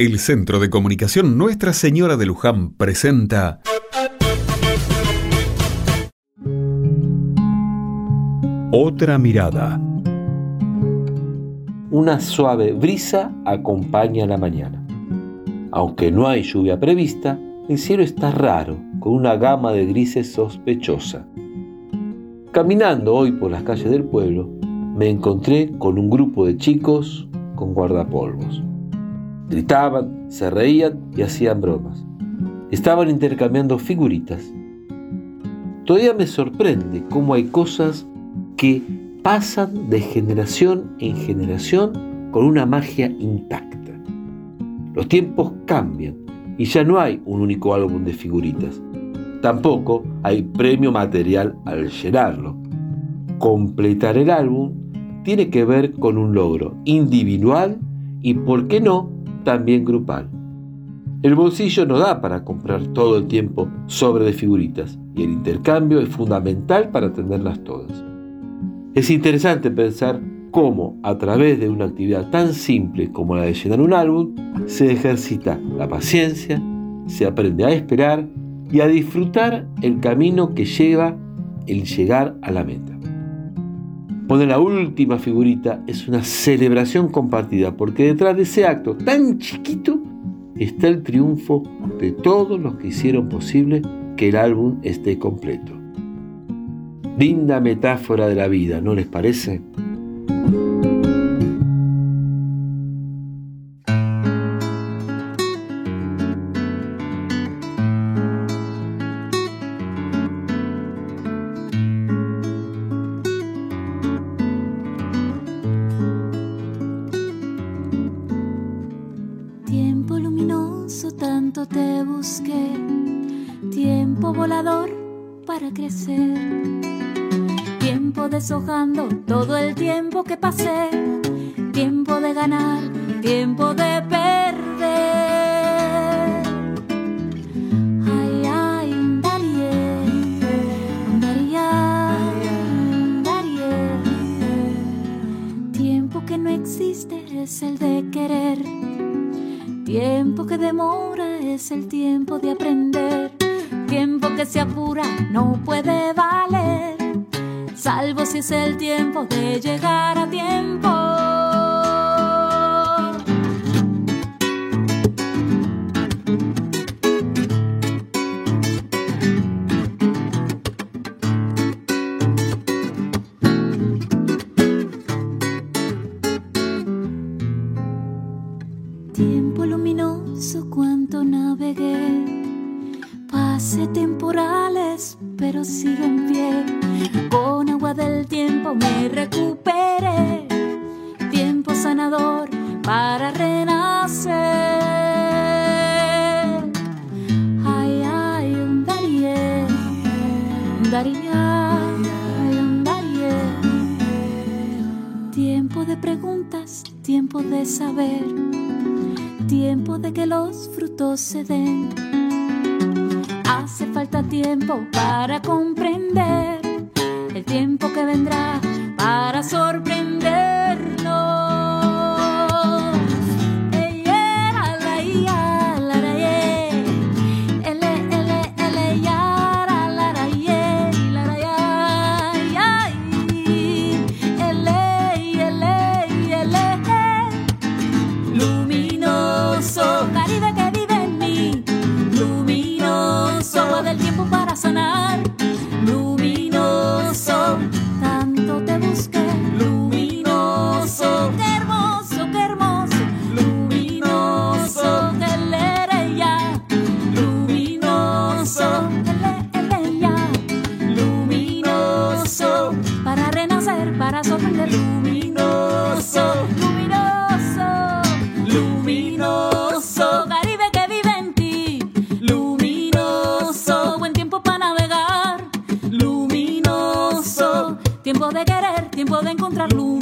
El Centro de Comunicación Nuestra Señora de Luján presenta Otra mirada. Una suave brisa acompaña la mañana. Aunque no hay lluvia prevista, el cielo está raro, con una gama de grises sospechosa. Caminando hoy por las calles del pueblo, me encontré con un grupo de chicos con guardapolvos. Gritaban, se reían y hacían bromas. Estaban intercambiando figuritas. Todavía me sorprende cómo hay cosas que pasan de generación en generación con una magia intacta. Los tiempos cambian y ya no hay un único álbum de figuritas. Tampoco hay premio material al llenarlo. Completar el álbum tiene que ver con un logro individual y, por qué no, también grupal. El bolsillo no da para comprar todo el tiempo sobre de figuritas y el intercambio es fundamental para tenerlas todas. Es interesante pensar cómo a través de una actividad tan simple como la de llenar un álbum se ejercita la paciencia, se aprende a esperar y a disfrutar el camino que lleva el llegar a la meta. Poner la última figurita es una celebración compartida porque detrás de ese acto tan chiquito está el triunfo de todos los que hicieron posible que el álbum esté completo. Linda metáfora de la vida, ¿no les parece? Tanto te busqué, tiempo volador para crecer, tiempo deshojando todo el tiempo que pasé, tiempo de ganar, tiempo de perder. Ay, ay, daría, daría, daría. Tiempo que no existe es el de querer Tiempo que demora es el tiempo de aprender. Tiempo que se apura no puede valer. Salvo si es el tiempo de llegar a tiempo. Tiempo luminoso cuanto navegué, pase temporales, pero sigo en pie. Con agua del tiempo me recuperé, tiempo sanador para renacer. Ay, ay, un daría, un daría, un daría. Tiempo de preguntas, tiempo de saber tiempo de que los frutos se den. Hace falta tiempo para comprender el tiempo que vendrá para sorprender. Tiempo de querer, tiempo de encontrar luz.